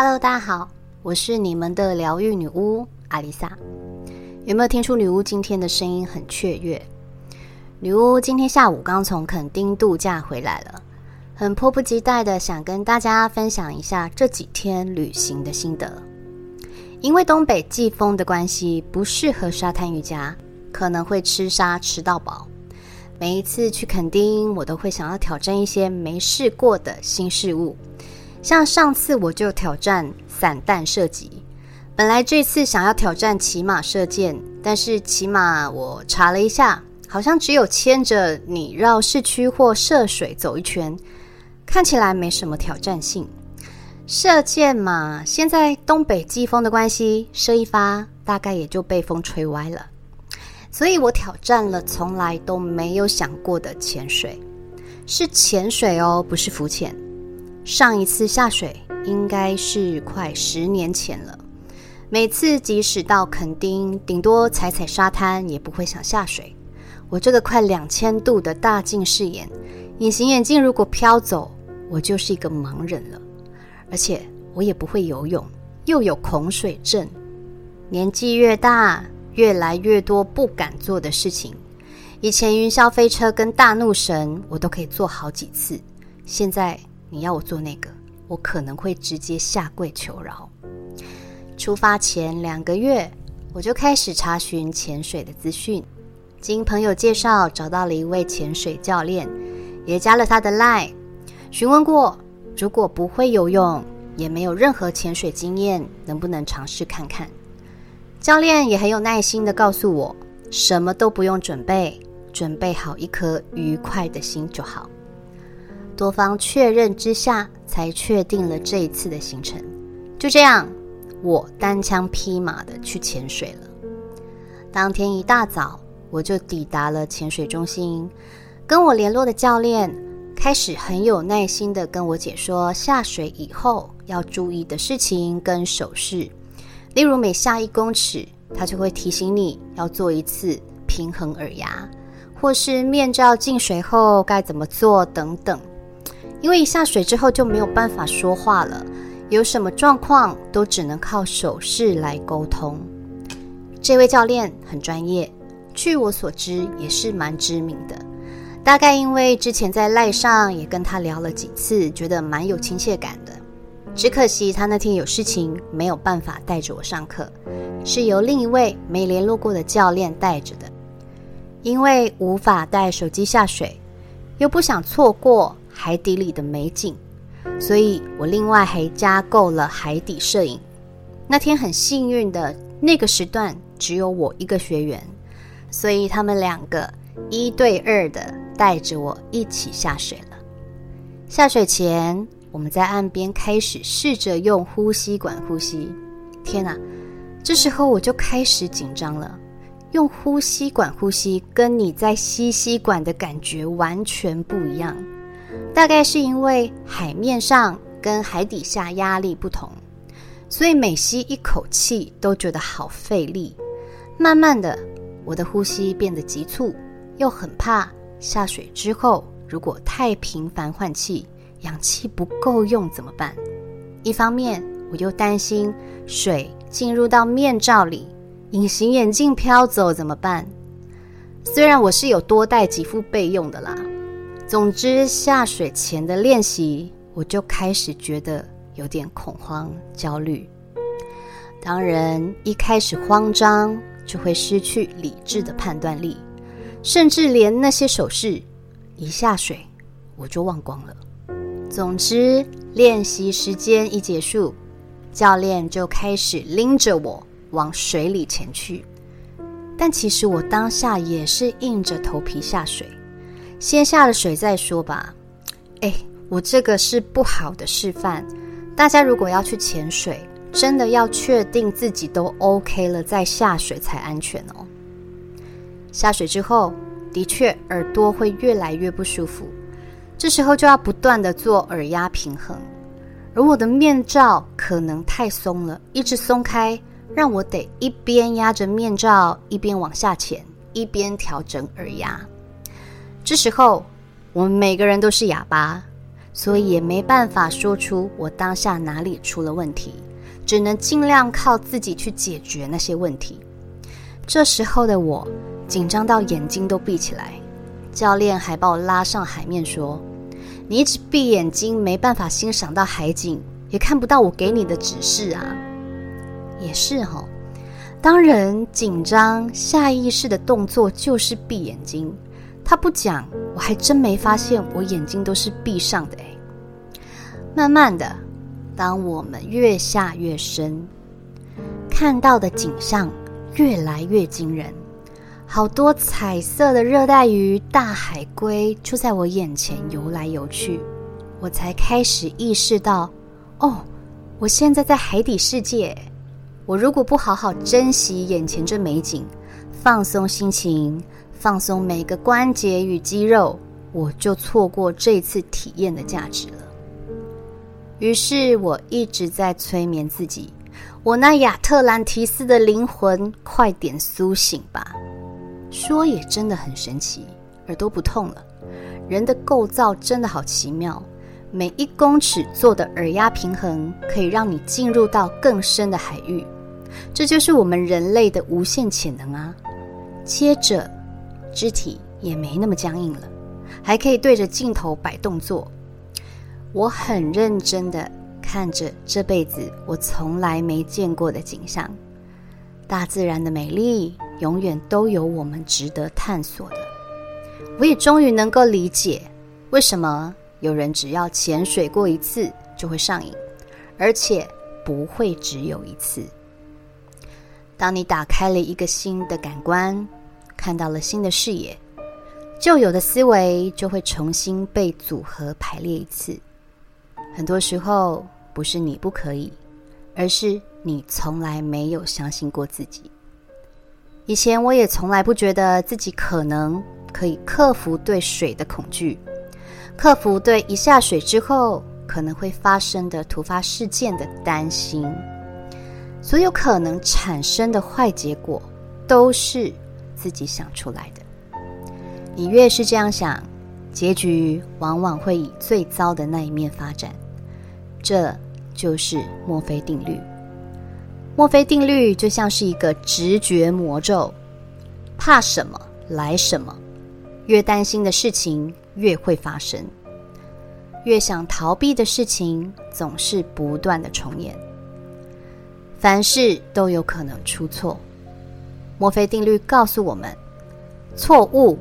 Hello，大家好，我是你们的疗愈女巫阿丽萨。有没有听出女巫今天的声音很雀跃？女巫今天下午刚从垦丁度假回来了，很迫不及待的想跟大家分享一下这几天旅行的心得。因为东北季风的关系，不适合沙滩瑜伽，可能会吃沙吃到饱。每一次去垦丁，我都会想要挑战一些没试过的新事物。像上次我就挑战散弹射击，本来这次想要挑战骑马射箭，但是骑马我查了一下，好像只有牵着你绕市区或涉水走一圈，看起来没什么挑战性。射箭嘛，现在东北季风的关系，射一发大概也就被风吹歪了。所以我挑战了从来都没有想过的潜水，是潜水哦，不是浮潜。上一次下水应该是快十年前了。每次即使到垦丁，顶多踩踩沙滩，也不会想下水。我这个快两千度的大近视眼，隐形眼镜如果飘走，我就是一个盲人了。而且我也不会游泳，又有恐水症。年纪越大。越来越多不敢做的事情，以前云霄飞车跟大怒神我都可以做好几次，现在你要我做那个，我可能会直接下跪求饶。出发前两个月，我就开始查询潜水的资讯，经朋友介绍找到了一位潜水教练，也加了他的 line，询问过，如果不会游泳，也没有任何潜水经验，能不能尝试看看？教练也很有耐心的告诉我，什么都不用准备，准备好一颗愉快的心就好。多方确认之下，才确定了这一次的行程。就这样，我单枪匹马的去潜水了。当天一大早，我就抵达了潜水中心，跟我联络的教练开始很有耐心的跟我解说下水以后要注意的事情跟手势。例如，每下一公尺，他就会提醒你要做一次平衡耳压，或是面罩进水后该怎么做等等。因为一下水之后就没有办法说话了，有什么状况都只能靠手势来沟通。这位教练很专业，据我所知也是蛮知名的。大概因为之前在赖上也跟他聊了几次，觉得蛮有亲切感的。只可惜他那天有事情，没有办法带着我上课，是由另一位没联络过的教练带着的。因为无法带手机下水，又不想错过海底里的美景，所以我另外还加购了海底摄影。那天很幸运的那个时段只有我一个学员，所以他们两个一对二的带着我一起下水了。下水前。我们在岸边开始试着用呼吸管呼吸。天哪，这时候我就开始紧张了。用呼吸管呼吸，跟你在吸吸管的感觉完全不一样。大概是因为海面上跟海底下压力不同，所以每吸一口气都觉得好费力。慢慢的，我的呼吸变得急促，又很怕下水之后如果太频繁换气。氧气不够用怎么办？一方面我又担心水进入到面罩里，隐形眼镜飘走怎么办？虽然我是有多带几副备用的啦。总之下水前的练习，我就开始觉得有点恐慌、焦虑。当人一开始慌张，就会失去理智的判断力，甚至连那些手势，一下水我就忘光了。总之，练习时间一结束，教练就开始拎着我往水里潜去。但其实我当下也是硬着头皮下水，先下了水再说吧。哎，我这个是不好的示范。大家如果要去潜水，真的要确定自己都 OK 了再下水才安全哦。下水之后，的确耳朵会越来越不舒服。这时候就要不断的做耳压平衡，而我的面罩可能太松了，一直松开，让我得一边压着面罩，一边往下潜，一边调整耳压。这时候我们每个人都是哑巴，所以也没办法说出我当下哪里出了问题，只能尽量靠自己去解决那些问题。这时候的我紧张到眼睛都闭起来，教练还把我拉上海面说：“你一直闭眼睛，没办法欣赏到海景，也看不到我给你的指示啊。”也是哈，当人紧张，下意识的动作就是闭眼睛。他不讲，我还真没发现我眼睛都是闭上的哎。慢慢的，当我们越下越深，看到的景象越来越惊人，好多彩色的热带鱼、大海龟就在我眼前游来游去，我才开始意识到，哦，我现在在海底世界。我如果不好好珍惜眼前这美景，放松心情。放松每个关节与肌肉，我就错过这次体验的价值了。于是我一直在催眠自己，我那亚特兰提斯的灵魂，快点苏醒吧！说也真的很神奇，耳朵不痛了。人的构造真的好奇妙，每一公尺做的耳压平衡，可以让你进入到更深的海域。这就是我们人类的无限潜能啊！接着。肢体也没那么僵硬了，还可以对着镜头摆动作。我很认真的看着这辈子我从来没见过的景象。大自然的美丽永远都有我们值得探索的。我也终于能够理解，为什么有人只要潜水过一次就会上瘾，而且不会只有一次。当你打开了一个新的感官。看到了新的视野，旧有的思维就会重新被组合排列一次。很多时候不是你不可以，而是你从来没有相信过自己。以前我也从来不觉得自己可能可以克服对水的恐惧，克服对一下水之后可能会发生的突发事件的担心。所有可能产生的坏结果都是。自己想出来的，你越是这样想，结局往往会以最糟的那一面发展。这就是墨菲定律。墨菲定律就像是一个直觉魔咒，怕什么来什么，越担心的事情越会发生，越想逃避的事情总是不断的重演。凡事都有可能出错。墨菲定律告诉我们，错误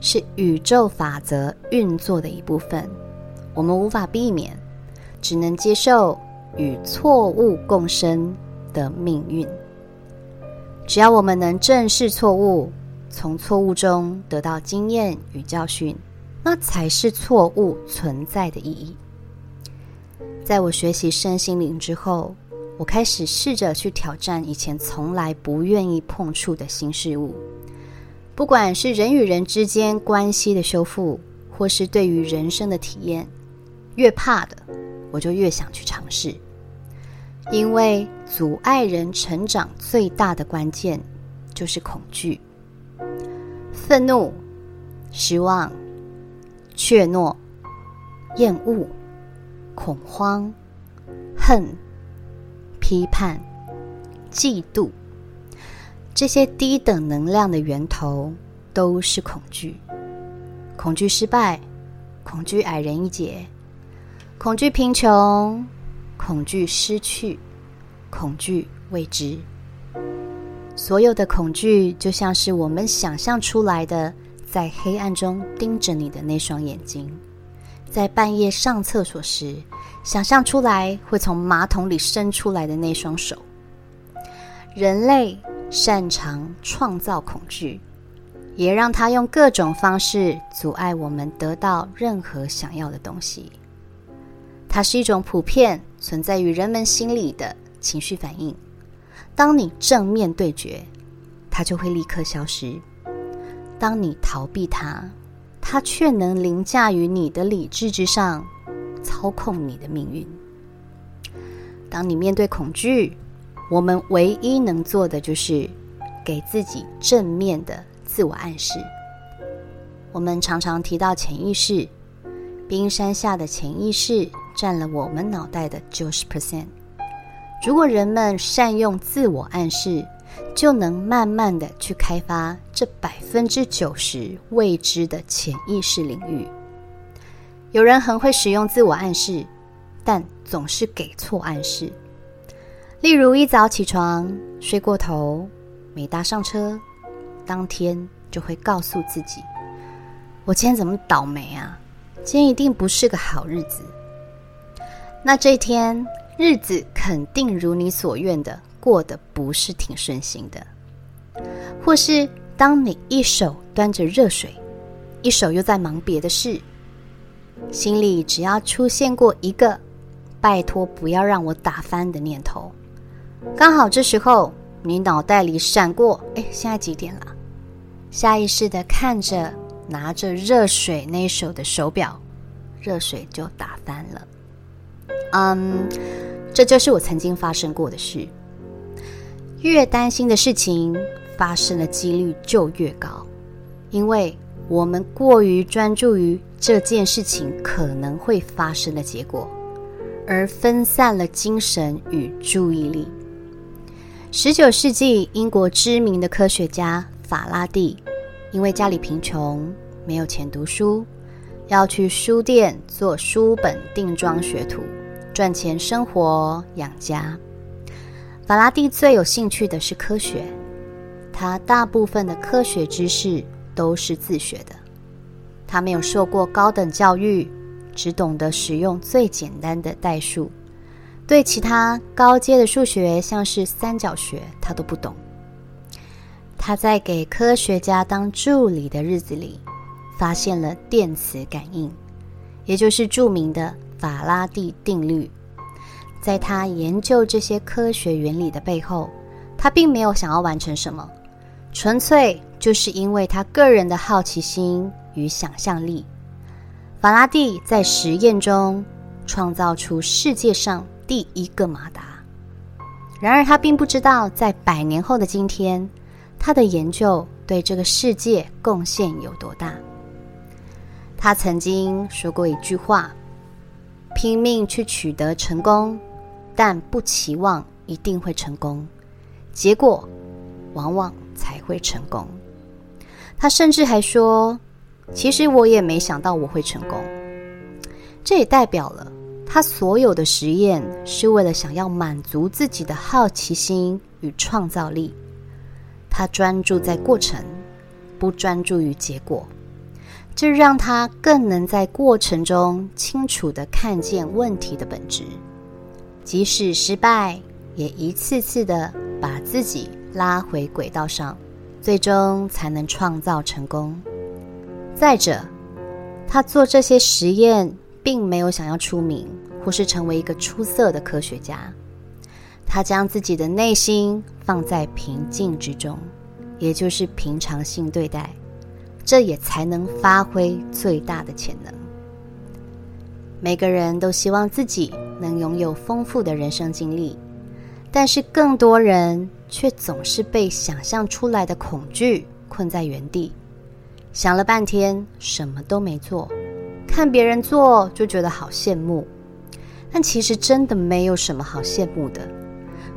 是宇宙法则运作的一部分，我们无法避免，只能接受与错误共生的命运。只要我们能正视错误，从错误中得到经验与教训，那才是错误存在的意义。在我学习身心灵之后。我开始试着去挑战以前从来不愿意碰触的新事物，不管是人与人之间关系的修复，或是对于人生的体验，越怕的我就越想去尝试，因为阻碍人成长最大的关键就是恐惧、愤怒、失望、怯懦、厌恶、恐慌、恨。批判、嫉妒，这些低等能量的源头都是恐惧。恐惧失败，恐惧矮人一截，恐惧贫穷，恐惧失去，恐惧未知。所有的恐惧，就像是我们想象出来的，在黑暗中盯着你的那双眼睛。在半夜上厕所时，想象出来会从马桶里伸出来的那双手。人类擅长创造恐惧，也让他用各种方式阻碍我们得到任何想要的东西。它是一种普遍存在于人们心里的情绪反应。当你正面对决，它就会立刻消失；当你逃避它，它却能凌驾于你的理智之上，操控你的命运。当你面对恐惧，我们唯一能做的就是给自己正面的自我暗示。我们常常提到潜意识，冰山下的潜意识占了我们脑袋的九十 percent。如果人们善用自我暗示，就能慢慢的去开发这百分之九十未知的潜意识领域。有人很会使用自我暗示，但总是给错暗示。例如，一早起床睡过头，没搭上车，当天就会告诉自己：“我今天怎么倒霉啊？今天一定不是个好日子。”那这一天日子肯定如你所愿的过得不是挺顺心的。或是当你一手端着热水，一手又在忙别的事。心里只要出现过一个“拜托不要让我打翻”的念头，刚好这时候你脑袋里闪过：“哎，现在几点了？”下意识的看着拿着热水那手的手表，热水就打翻了。嗯，这就是我曾经发生过的事。越担心的事情发生的几率就越高，因为我们过于专注于。这件事情可能会发生的结果，而分散了精神与注意力。十九世纪，英国知名的科学家法拉第，因为家里贫穷，没有钱读书，要去书店做书本定妆学徒，赚钱生活养家。法拉第最有兴趣的是科学，他大部分的科学知识都是自学的。他没有受过高等教育，只懂得使用最简单的代数，对其他高阶的数学，像是三角学，他都不懂。他在给科学家当助理的日子里，发现了电磁感应，也就是著名的法拉第定律。在他研究这些科学原理的背后，他并没有想要完成什么，纯粹就是因为他个人的好奇心。与想象力，法拉第在实验中创造出世界上第一个马达。然而，他并不知道，在百年后的今天，他的研究对这个世界贡献有多大。他曾经说过一句话：“拼命去取得成功，但不期望一定会成功，结果往往才会成功。”他甚至还说。其实我也没想到我会成功，这也代表了他所有的实验是为了想要满足自己的好奇心与创造力。他专注在过程，不专注于结果，这让他更能在过程中清楚的看见问题的本质，即使失败，也一次次的把自己拉回轨道上，最终才能创造成功。再者，他做这些实验，并没有想要出名或是成为一个出色的科学家。他将自己的内心放在平静之中，也就是平常心对待，这也才能发挥最大的潜能。每个人都希望自己能拥有丰富的人生经历，但是更多人却总是被想象出来的恐惧困在原地。想了半天，什么都没做，看别人做就觉得好羡慕，但其实真的没有什么好羡慕的。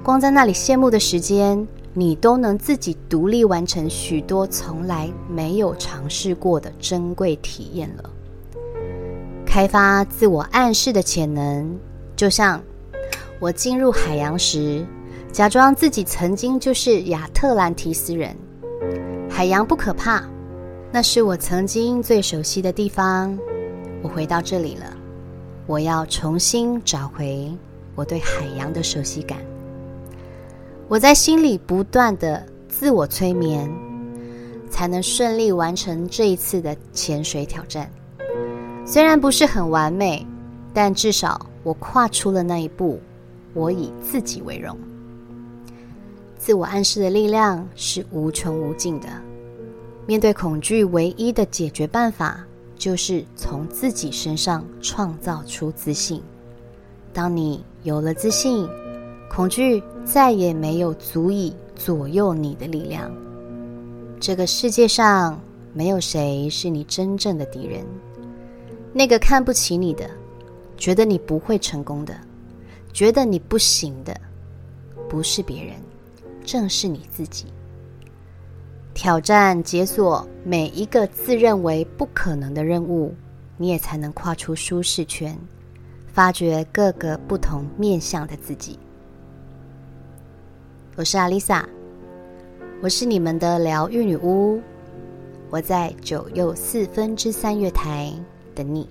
光在那里羡慕的时间，你都能自己独立完成许多从来没有尝试过的珍贵体验了。开发自我暗示的潜能，就像我进入海洋时，假装自己曾经就是亚特兰提斯人，海洋不可怕。那是我曾经最熟悉的地方，我回到这里了。我要重新找回我对海洋的熟悉感。我在心里不断的自我催眠，才能顺利完成这一次的潜水挑战。虽然不是很完美，但至少我跨出了那一步。我以自己为荣。自我暗示的力量是无穷无尽的。面对恐惧，唯一的解决办法就是从自己身上创造出自信。当你有了自信，恐惧再也没有足以左右你的力量。这个世界上没有谁是你真正的敌人，那个看不起你的，觉得你不会成功的，觉得你不行的，不是别人，正是你自己。挑战解锁每一个自认为不可能的任务，你也才能跨出舒适圈，发掘各个不同面向的自己。我是阿丽萨，我是你们的疗愈女巫。我在九又四分之三月台等你。